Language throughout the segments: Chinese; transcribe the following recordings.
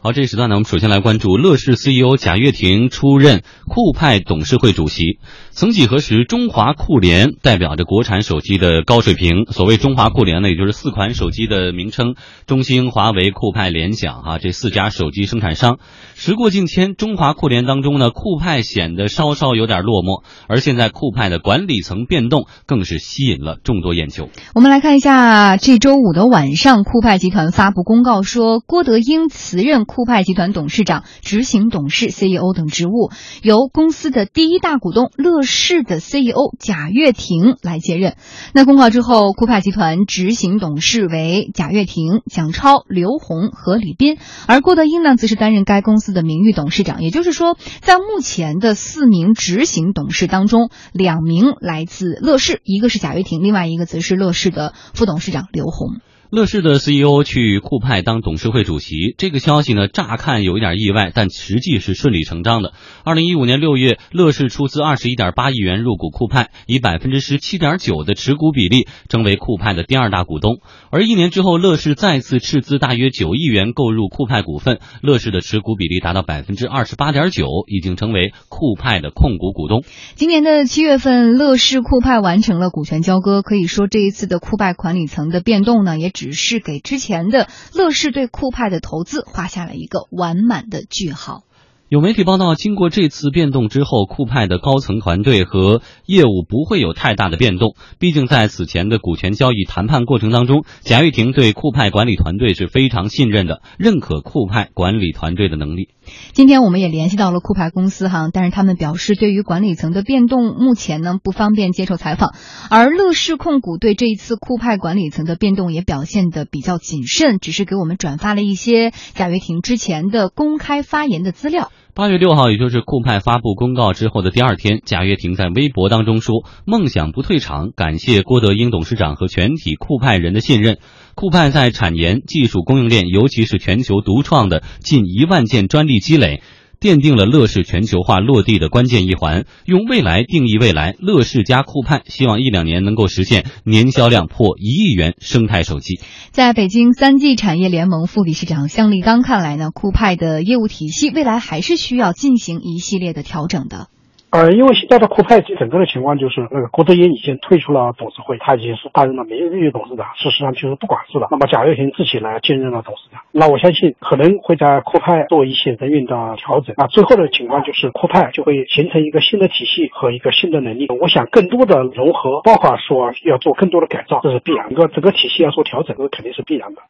好，这一时段呢，我们首先来关注乐视 CEO 贾跃亭出任酷派董事会主席。曾几何时，中华酷联代表着国产手机的高水平。所谓中华酷联呢，也就是四款手机的名称：中兴、华为、酷派、联想啊，这四家手机生产商。时过境迁，中华酷联当中呢，酷派显得稍稍有点落寞。而现在酷派的管理层变动，更是吸引了众多眼球。我们来看一下，这周五的晚上，酷派集团发布公告说，郭德英辞任。酷派集团董事长、执行董事、CEO 等职务由公司的第一大股东乐视的 CEO 贾跃亭来接任。那公告之后，酷派集团执行董事为贾跃亭、蒋超、刘红和李斌，而郭德英呢，则是担任该公司的名誉董事长。也就是说，在目前的四名执行董事当中，两名来自乐视，一个是贾跃亭，另外一个则是乐视的副董事长刘红。乐视的 CEO 去酷派当董事会主席，这个消息呢，乍看有一点意外，但实际是顺理成章的。二零一五年六月，乐视出资二十一点八亿元入股酷派，以百分之十七点九的持股比例，成为酷派的第二大股东。而一年之后，乐视再次斥资大约九亿元购入酷派股份，乐视的持股比例达到百分之二十八点九，已经成为酷派的控股股东。今年的七月份，乐视酷派完成了股权交割，可以说这一次的酷派管理层的变动呢，也。只是给之前的乐视对酷派的投资画下了一个完满的句号。有媒体报道，经过这次变动之后，酷派的高层团队和业务不会有太大的变动。毕竟在此前的股权交易谈判过程当中，贾跃亭对酷派管理团队是非常信任的，认可酷派管理团队的能力。今天我们也联系到了酷派公司哈，但是他们表示，对于管理层的变动，目前呢不方便接受采访。而乐视控股对这一次酷派管理层的变动也表现的比较谨慎，只是给我们转发了一些贾跃亭之前的公开发言的资料。八月六号，也就是酷派发布公告之后的第二天，贾跃亭在微博当中说：“梦想不退场，感谢郭德英董事长和全体酷派人的信任。酷派在产研、技术、供应链，尤其是全球独创的近一万件专利积累。”奠定了乐视全球化落地的关键一环，用未来定义未来。乐视加酷派希望一两年能够实现年销量破一亿元生态手机。在北京三 G 产业联盟副理事长向立刚看来呢，酷派的业务体系未来还是需要进行一系列的调整的。呃，因为现在的酷派整个的情况就是，那个郭德英已经退出了董事会，他已经是担任了名誉董事长，事实上就是不管事了。那么贾跃亭自己呢兼任了董事长，那我相信可能会在酷派做一些人员的调整。那最后的情况就是酷派就会形成一个新的体系和一个新的能力。我想更多的融合，包括说要做更多的改造，这是必然。一个整个体系要做调整，这肯定是必然的。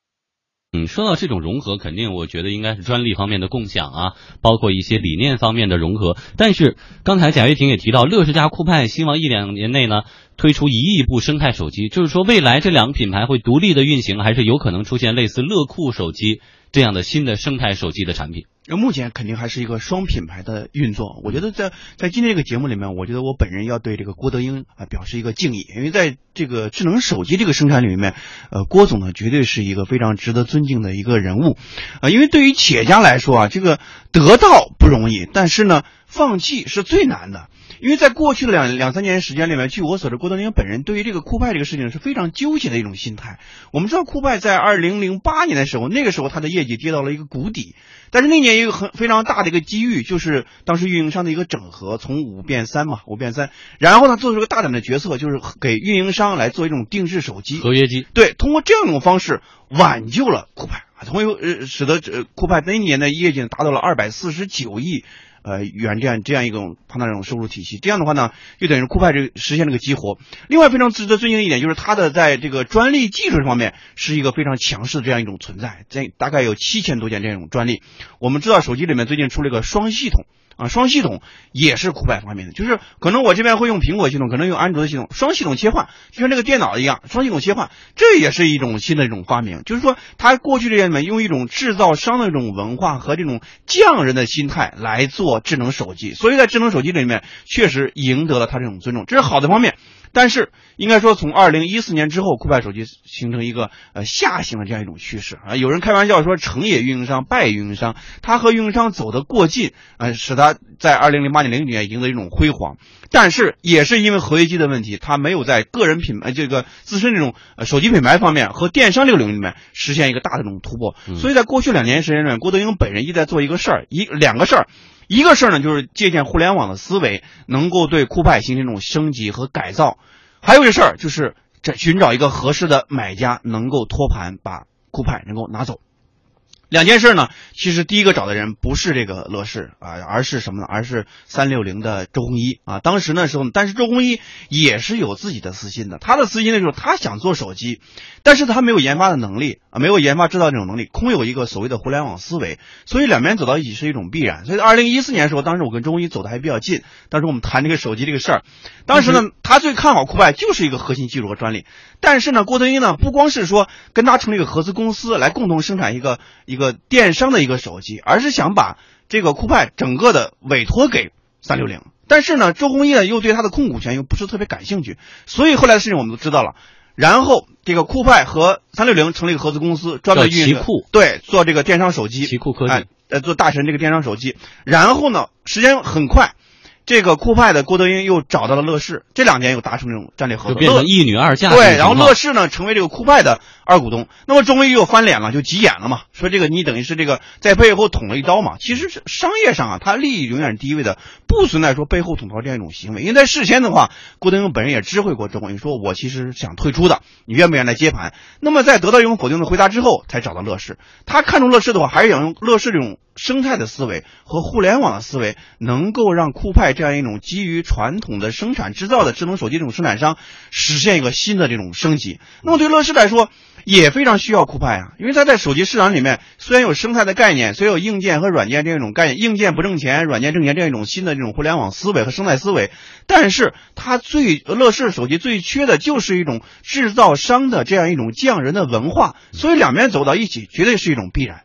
嗯，说到这种融合，肯定我觉得应该是专利方面的共享啊，包括一些理念方面的融合。但是刚才贾跃亭也提到，乐视加酷派希望一两年内呢推出一亿部生态手机，就是说未来这两个品牌会独立的运行，还是有可能出现类似乐酷手机这样的新的生态手机的产品。那目前肯定还是一个双品牌的运作。我觉得在在今天这个节目里面，我觉得我本人要对这个郭德英啊表示一个敬意，因为在这个智能手机这个生产领域面，呃，郭总呢绝对是一个非常值得尊敬的一个人物，啊，因为对于企业家来说啊，这个得到不容易，但是呢，放弃是最难的。因为在过去的两两三年时间里面，据我所知，郭德纲本人对于这个酷派这个事情是非常纠结的一种心态。我们知道酷派在二零零八年的时候，那个时候它的业绩跌到了一个谷底，但是那年也有很非常大的一个机遇，就是当时运营商的一个整合，从五变三嘛，五变三，然后呢做出个大胆的决策，就是给运营商来做一种定制手机合约机，对，通过这样一种方式挽救了酷派啊，从呃使得呃酷派那一年的业绩达到了二百四十九亿。呃，元这样这样一种庞大这种收入体系，这样的话呢，就等于酷派这实现这个激活。另外，非常值得尊敬的一点就是它的在这个专利技术方面是一个非常强势的这样一种存在，这大概有七千多件这种专利。我们知道手机里面最近出了一个双系统。啊，双系统也是酷派发明的，就是可能我这边会用苹果系统，可能用安卓的系统，双系统切换，就像这个电脑一样，双系统切换，这也是一种新的一种发明。就是说，他过去这些年用一种制造商的这种文化和这种匠人的心态来做智能手机，所以在智能手机里面确实赢得了他这种尊重，这是好的方面。但是应该说，从二零一四年之后，酷派手机形成一个呃下行的这样一种趋势啊。有人开玩笑说，成也运营商，败也运营商。他和运营商走得过近啊，使他在二零零八年、零九年赢得一种辉煌。但是也是因为合约机的问题，他没有在个人品牌这个自身这种呃手机品牌方面和电商这个领域里面实现一个大的这种突破。所以在过去两年时间里面，郭德英本人一直在做一个事儿，一两个事儿。一个事儿呢，就是借鉴互联网的思维，能够对酷派形成一种升级和改造；还有一个事儿，就是这寻找一个合适的买家，能够托盘把酷派能够拿走。两件事呢，其实第一个找的人不是这个乐视啊，而是什么呢？而是三六零的周鸿祎啊。当时那时候，但是周鸿祎也是有自己的私心的。他的私心呢，就是他想做手机，但是他没有研发的能力啊，没有研发制造这种能力，空有一个所谓的互联网思维。所以两边走到一起是一种必然。所以二零一四年的时候，当时我跟周鸿祎走的还比较近。当时我们谈这个手机这个事儿，当时呢，他最看好酷派就是一个核心技术和专利。但是呢，郭德英呢，不光是说跟他成立一个合资公司来共同生产一个一个电商的一个手机，而是想把这个酷派整个的委托给三六零。但是呢，周鸿祎呢又对他的控股权又不是特别感兴趣，所以后来的事情我们都知道了。然后这个酷派和三六零成立一个合资公司，专门运营对做这个电商手机，奇酷科技，呃，做大神这个电商手机。然后呢，时间很快。这个酷派的郭德英又找到了乐视，这两年又达成这种战略合作，就变成一女二嫁。对，然后乐视呢成为这个酷派的二股东，那么终于又翻脸了，就急眼了嘛，说这个你等于是这个在背后捅了一刀嘛。其实是商业上啊，他利益永远是第一位的，不存在说背后捅刀这样一种行为。因为在事先的话，郭德纲本人也知会过周鸿祎，说我其实想退出的，你愿不愿意来接盘？那么在得到一种否定的回答之后，才找到乐视。他看中乐视的话，还是想用乐视这种。生态的思维和互联网的思维，能够让酷派这样一种基于传统的生产制造的智能手机这种生产商实现一个新的这种升级。那么对乐视来说也非常需要酷派啊，因为它在手机市场里面虽然有生态的概念，虽然有硬件和软件这样一种概念，硬件不挣钱，软件挣钱这样一种新的这种互联网思维和生态思维，但是它最乐视手机最缺的就是一种制造商的这样一种匠人的文化，所以两边走到一起绝对是一种必然。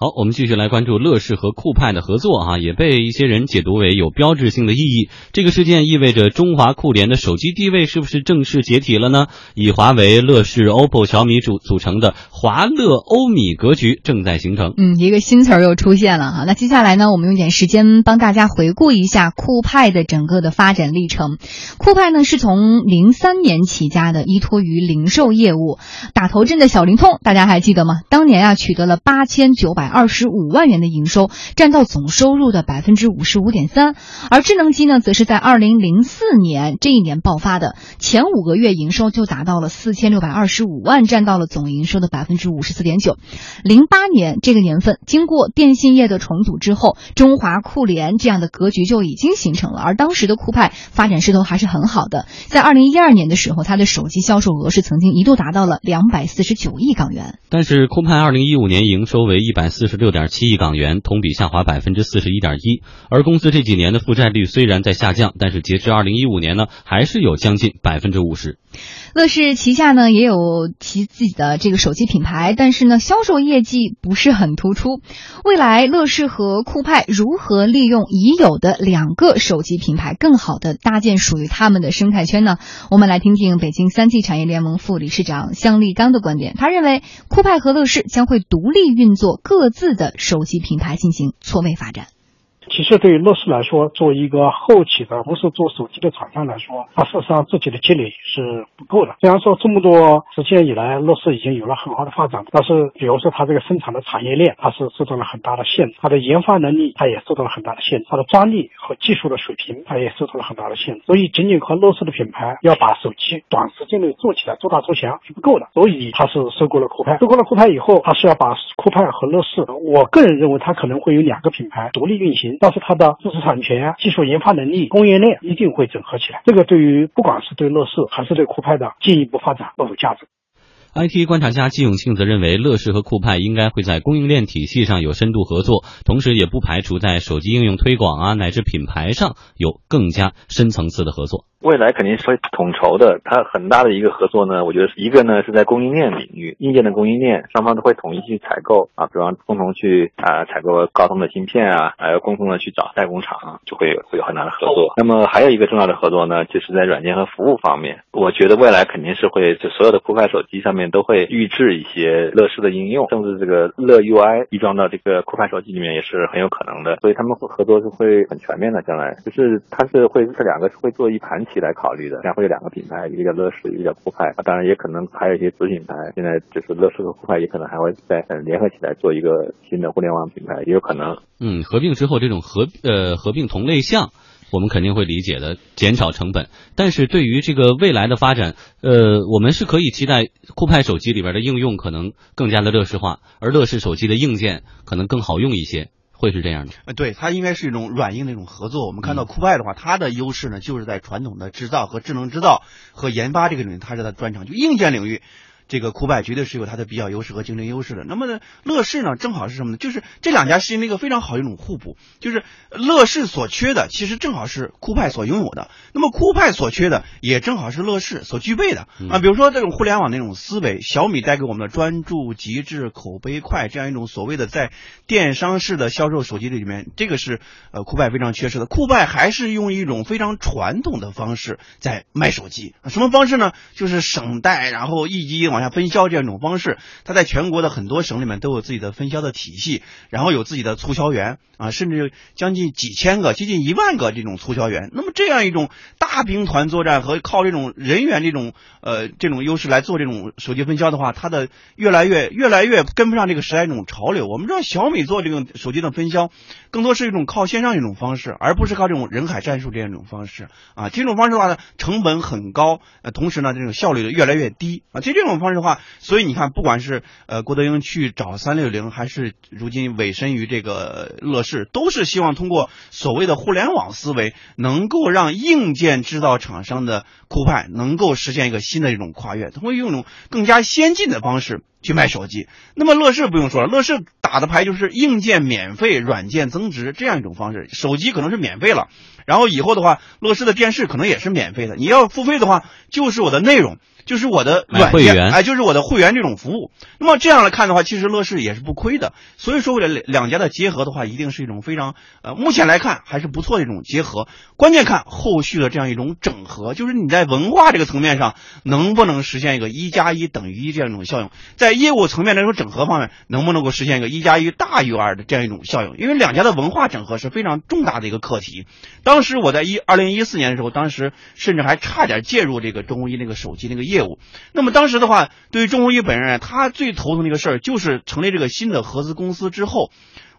好，我们继续来关注乐视和酷派的合作啊，也被一些人解读为有标志性的意义。这个事件意味着中华酷联的手机地位是不是正式解体了呢？以华为、乐视、OPPO、小米组组成的华乐欧米格局正在形成。嗯，一个新词儿又出现了哈。那接下来呢，我们用点时间帮大家回顾一下酷派的整个的发展历程。酷派呢是从零三年起家的，依托于零售业务，打头阵的小灵通，大家还记得吗？当年啊取得了八千九百。二十五万元的营收，占到总收入的百分之五十五点三。而智能机呢，则是在二零零四年这一年爆发的，前五个月营收就达到了四千六百二十五万，占到了总营收的百分之五十四点九。零八年这个年份，经过电信业的重组之后，中华酷联这样的格局就已经形成了。而当时的酷派发展势头还是很好的，在二零一二年的时候，它的手机销售额是曾经一度达到了两百四十九亿港元。但是酷派二零一五年营收为一百四十六点七亿港元，同比下滑百分之四十一点一。而公司这几年的负债率虽然在下降，但是截至二零一五年呢，还是有将近百分之五十。乐视旗下呢也有其自己的这个手机品牌，但是呢销售业绩不是很突出。未来乐视和酷派如何利用已有的两个手机品牌，更好的搭建属于他们的生态圈呢？我们来听听北京三 G 产业联盟副理事长向立刚的观点。他认为酷派和乐视将会独立运作各自的手机品牌，进行错位发展。其实对于乐视来说，作为一个后起的不是做手机的厂商来说，它事实上自己的积累是不够的。虽然说这么多时间以来，乐视已经有了很好的发展，但是比如说它这个生产的产业链，它是受到了很大的限制；它的研发能力，它也受到了很大的限制；它的专利和技术的水平，它也受到了很大的限制。所以，仅仅靠乐视的品牌要把手机短时间内做起来、做大做强是不够的。所以，它是收购了酷派。收购了酷派以后，它是要把酷派和乐视，我个人认为它可能会有两个品牌独立运行。但是它的知识产权、技术研发能力、供应链一定会整合起来。这个对于不管是对乐视还是对酷派的进一步发展都有价值。IT 观察家季永庆则认为，乐视和酷派应该会在供应链体系上有深度合作，同时也不排除在手机应用推广啊乃至品牌上有更加深层次的合作。未来肯定是会统筹的，它很大的一个合作呢，我觉得一个呢是在供应链领域，硬件的供应链，双方都会统一去采购啊，比方共同去啊采购高通的芯片啊，还有共同的去找代工厂，就会会有很大的合作。那么还有一个重要的合作呢，就是在软件和服务方面，我觉得未来肯定是会，就所有的酷派手机上面都会预置一些乐视的应用，甚至这个乐 UI 预装到这个酷派手机里面也是很有可能的，所以他们合作是会很全面的，将来就是它是会这两个是会做一盘。起来考虑的，然后有两个品牌，一个叫乐视，一个叫酷派。当然，也可能还有一些子品牌。现在就是乐视和酷派，也可能还会再联合起来做一个新的互联网品牌，也有可能。嗯，合并之后这种合呃合并同类项，我们肯定会理解的，减少成本。但是对于这个未来的发展，呃，我们是可以期待酷派手机里边的应用可能更加的乐视化，而乐视手机的硬件可能更好用一些。会是这样的，呃，对，它应该是一种软硬的一种合作。我们看到酷派的话，它的优势呢，就是在传统的制造和智能制造和研发这个领域，它是它专长，就硬件领域。这个酷派绝对是有它的比较优势和竞争优势的。那么呢，乐视呢，正好是什么呢？就是这两家形成一个非常好的一种互补。就是乐视所缺的，其实正好是酷派所拥有的。那么酷派所缺的，也正好是乐视所具备的啊。比如说这种互联网那种思维，小米带给我们的专注、极致、口碑快这样一种所谓的在电商式的销售手机里面，这个是呃酷派非常缺失的。酷派还是用一种非常传统的方式在卖手机。什么方式呢？就是省代，然后一机往。往下分销这样一种方式，它在全国的很多省里面都有自己的分销的体系，然后有自己的促销员啊，甚至将近几千个、接近一万个这种促销员。那么这样一种大兵团作战和靠这种人员这种呃这种优势来做这种手机分销的话，它的越来越越来越跟不上这个时代这种潮流。我们知道小米做这种手机的分销，更多是一种靠线上一种方式，而不是靠这种人海战术这样一种方式啊。这种方式的话呢，成本很高，呃，同时呢，这种效率越来越低啊。其实这种方。说实话，所以你看，不管是呃郭德英去找三六零，还是如今委身于这个乐视，都是希望通过所谓的互联网思维，能够让硬件制造厂商的酷派能够实现一个新的一种跨越，他会用一种更加先进的方式去卖手机。那么乐视不用说了，乐视打的牌就是硬件免费，软件增值这样一种方式，手机可能是免费了，然后以后的话，乐视的电视可能也是免费的，你要付费的话，就是我的内容。就是我的软件，哎，就是我的会员这种服务。那么这样来看的话，其实乐视也是不亏的。所以说，为了两家的结合的话，一定是一种非常呃，目前来看还是不错的一种结合。关键看后续的这样一种整合，就是你在文化这个层面上能不能实现一个一加一等于一这样一种效应，在业务层面的这种整合方面，能不能够实现一个一加一大于二的这样一种效应？因为两家的文化整合是非常重大的一个课题。当时我在一二零一四年的时候，当时甚至还差点介入这个中国一那个手机那个业。务，那么当时的话，对于钟宏一本人，他最头疼的一个事儿就是成立这个新的合资公司之后，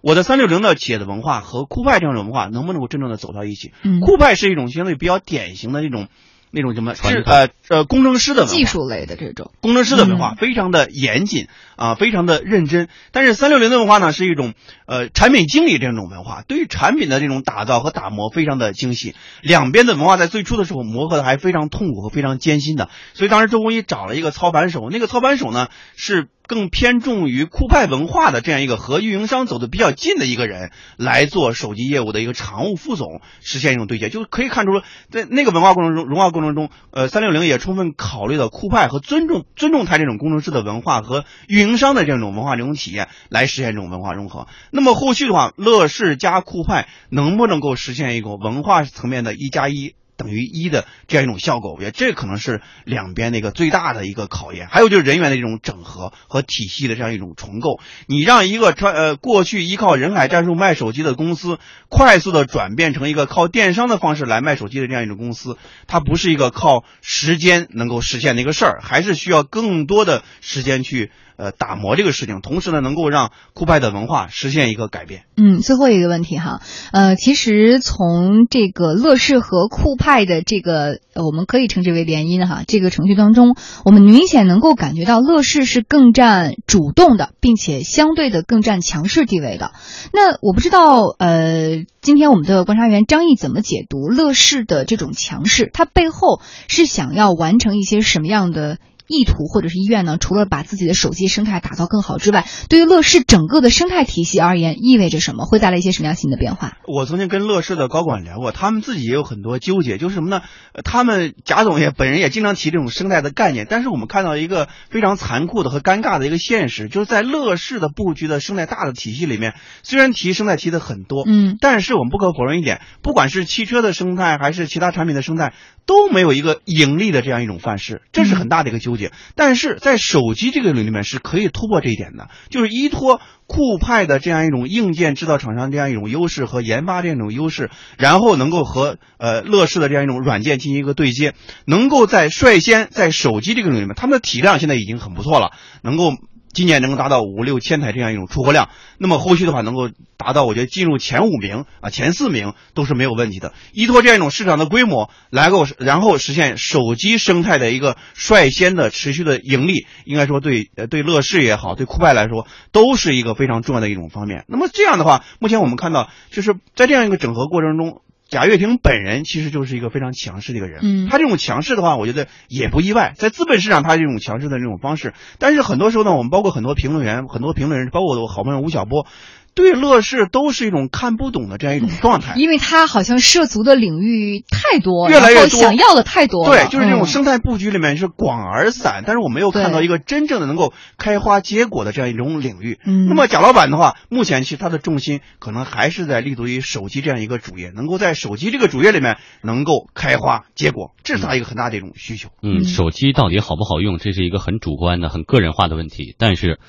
我的三六零的企业的文化和酷派这样的文化能不能够真正的走到一起？酷派是一种相对比较典型的那种。那种什么是呃呃工程师的技术类的这种工程师的文化非常的严谨啊，非常的认真。但是三六零的文化呢是一种呃产品经理这种文化，对于产品的这种打造和打磨非常的精细。两边的文化在最初的时候磨合的还非常痛苦和非常艰辛的。所以当时周鸿祎找了一个操盘手，那个操盘手呢是。更偏重于酷派文化的这样一个和运营商走的比较近的一个人来做手机业务的一个常务副总，实现一种对接，就是可以看出在那个文化过程中、融化过程中，呃，三六零也充分考虑了酷派和尊重尊重他这种工程师的文化和运营商的这种文化这种体验，来实现这种文化融合。那么后续的话，乐视加酷派能不能够实现一个文化层面的一加一？等于一的这样一种效果，我觉得这可能是两边的一个最大的一个考验。还有就是人员的这种整合和体系的这样一种重构。你让一个穿呃过去依靠人海战术卖手机的公司，快速的转变成一个靠电商的方式来卖手机的这样一种公司，它不是一个靠时间能够实现的一个事儿，还是需要更多的时间去。呃，打磨这个事情，同时呢，能够让酷派的文化实现一个改变。嗯，最后一个问题哈，呃，其实从这个乐视和酷派的这个，我们可以称之为联姻哈，这个程序当中，我们明显能够感觉到乐视是更占主动的，并且相对的更占强势地位的。那我不知道，呃，今天我们的观察员张毅怎么解读乐视的这种强势？它背后是想要完成一些什么样的？意图或者是意愿呢？除了把自己的手机生态打造更好之外，对于乐视整个的生态体系而言，意味着什么？会带来一些什么样新的变化？我曾经跟乐视的高管聊过，他们自己也有很多纠结，就是什么呢？他们贾总也本人也经常提这种生态的概念，但是我们看到一个非常残酷的和尴尬的一个现实，就是在乐视的布局的生态大的体系里面，虽然提生态提的很多，嗯，但是我们不可否认一点，不管是汽车的生态还是其他产品的生态，都没有一个盈利的这样一种范式，这是很大的一个纠结。但是在手机这个领域里面是可以突破这一点的，就是依托酷派的这样一种硬件制造厂商这样一种优势和研发这样一种优势，然后能够和呃乐视的这样一种软件进行一个对接，能够在率先在手机这个领域里面，他们的体量现在已经很不错了，能够。今年能够达到五六千台这样一种出货量，那么后续的话能够达到，我觉得进入前五名啊、前四名都是没有问题的。依托这样一种市场的规模，来够然后实现手机生态的一个率先的持续的盈利，应该说对呃对乐视也好，对酷派来说都是一个非常重要的一种方面。那么这样的话，目前我们看到就是在这样一个整合过程中。贾跃亭本人其实就是一个非常强势的一个人，嗯。他这种强势的话，我觉得也不意外，在资本市场他这种强势的这种方式，但是很多时候呢，我们包括很多评论员、很多评论人，包括我的好朋友吴晓波，对乐视都是一种看不懂的这样一种状态。因为它好像涉足的领域太多，越来越多想要的太多，对，就是这种嗯生态布局里面是广而散，但是我没有看到一个真正的能够开花结果的这样一种领域。嗯那么贾老板的话，目前其实他的重心可能还是在立足于手机这样一个主业，能够在手机这个主业里面能够开花结果，这是他一个很大的一种需求。嗯，手机到底好不好用，这是一个很主观的、很个人化的问题。但是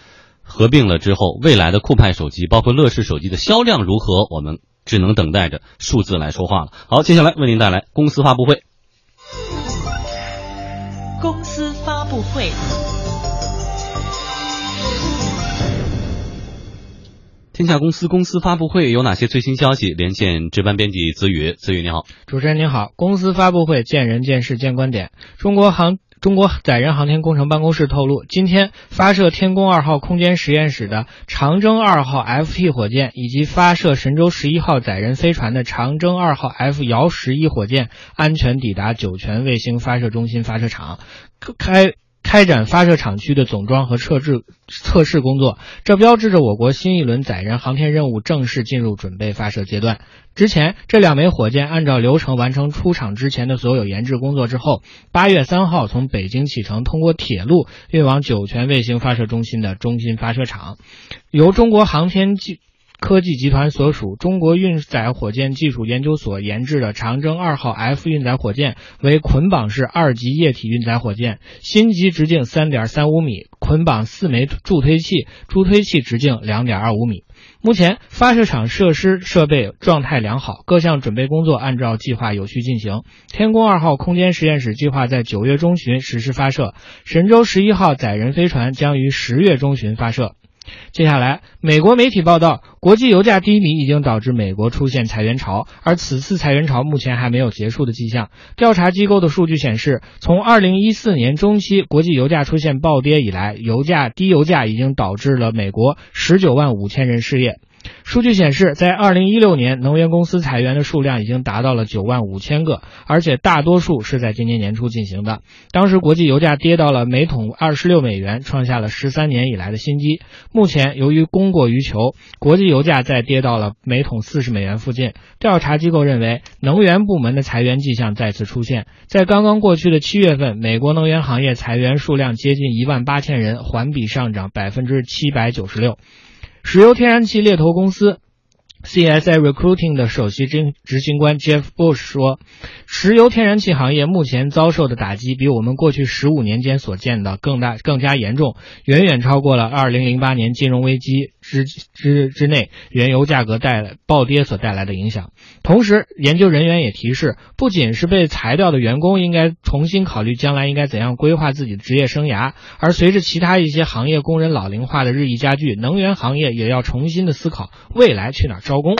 合并了之后，未来的酷派手机，包括乐视手机的销量如何，我们只能等待着数字来说话了。好，接下来为您带来公司发布会。公司发布会。天下公司公司发布会有哪些最新消息？连线值班编辑子宇，子宇你好。主持人您好，公司发布会见人见事见观点。中国航中国载人航天工程办公室透露，今天发射天宫二号空间实验室的长征二号 FT 火箭，以及发射神舟十一号载人飞船的长征二号 F 遥十一火箭，安全抵达酒泉卫星发射中心发射场，开。开展发射厂区的总装和测试测试工作，这标志着我国新一轮载人航天任务正式进入准备发射阶段。之前，这两枚火箭按照流程完成出厂之前的所有研制工作之后，八月三号从北京启程，通过铁路运往酒泉卫星发射中心的中心发射场，由中国航天技。科技集团所属中国运载火箭技术研究所研制的长征二号 F 运载火箭为捆绑式二级液体运载火箭，心级直径三点三五米，捆绑四枚助推器，助推器直径两点二五米。目前发射场设施设备状态良好，各项准备工作按照计划有序进行。天宫二号空间实验室计划在九月中旬实施发射，神舟十一号载人飞船将于十月中旬发射。接下来，美国媒体报道，国际油价低迷已经导致美国出现裁员潮，而此次裁员潮目前还没有结束的迹象。调查机构的数据显示，从2014年中期国际油价出现暴跌以来，油价低油价已经导致了美国19万五千人失业。数据显示，在2016年，能源公司裁员的数量已经达到了9万五千个，而且大多数是在今年年初进行的。当时国际油价跌到了每桶26美元，创下了十三年以来的新低。目前，由于供过于求，国际油价再跌到了每桶40美元附近。调查机构认为，能源部门的裁员迹象再次出现。在刚刚过去的七月份，美国能源行业裁员数量接近1万八千人，环比上涨百分之七百九十六。石油天然气猎头公司 CSI Recruiting 的首席执执行官 Jeff Bush 说，石油天然气行业目前遭受的打击比我们过去十五年间所见的更大、更加严重，远远超过了2008年金融危机之之之内原油价格带来暴跌所带来的影响。同时，研究人员也提示，不仅是被裁掉的员工应该重新考虑将来应该怎样规划自己的职业生涯，而随着其他一些行业工人老龄化的日益加剧，能源行业也要重新的思考未来去哪儿招工。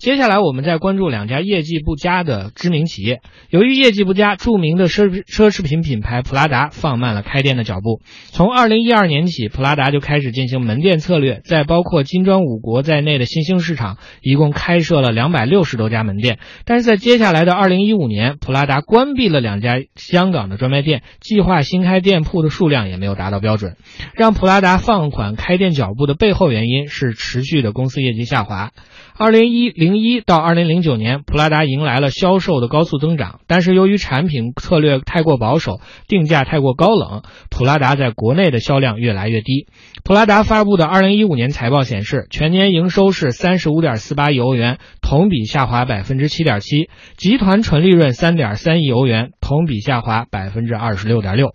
接下来我们再关注两家业绩不佳的知名企业。由于业绩不佳，著名的奢奢侈品品牌普拉达放慢了开店的脚步。从二零一二年起，普拉达就开始进行门店策略，在包括金砖五国在内的新兴市场，一共开设了两百六十多家门店。但是在接下来的二零一五年，普拉达关闭了两家香港的专卖店，计划新开店铺的数量也没有达到标准。让普拉达放缓开店脚步的背后原因是持续的公司业绩下滑。二零一零零一到二零零九年，普拉达迎来了销售的高速增长，但是由于产品策略太过保守，定价太过高冷，普拉达在国内的销量越来越低。普拉达发布的二零一五年财报显示，全年营收是三十五点四八亿欧元，同比下滑百分之七点七；集团纯利润三点三亿欧元，同比下滑百分之二十六点六。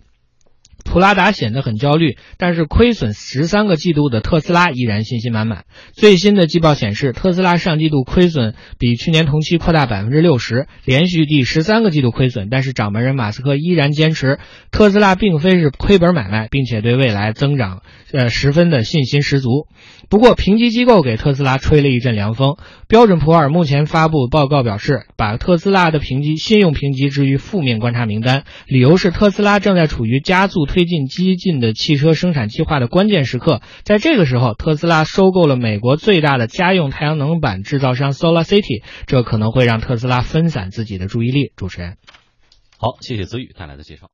普拉达显得很焦虑，但是亏损十三个季度的特斯拉依然信心满满。最新的季报显示，特斯拉上季度亏损比去年同期扩大百分之六十，连续第十三个季度亏损。但是掌门人马斯克依然坚持，特斯拉并非是亏本买卖，并且对未来增长呃十分的信心十足。不过，评级机构给特斯拉吹了一阵凉风。标准普尔目前发布报告表示，把特斯拉的评级信用评级置于负面观察名单，理由是特斯拉正在处于加速推推进激进的汽车生产计划的关键时刻。在这个时候，特斯拉收购了美国最大的家用太阳能板制造商 Solar City，这可能会让特斯拉分散自己的注意力。主持人，好，谢谢子宇带来的介绍。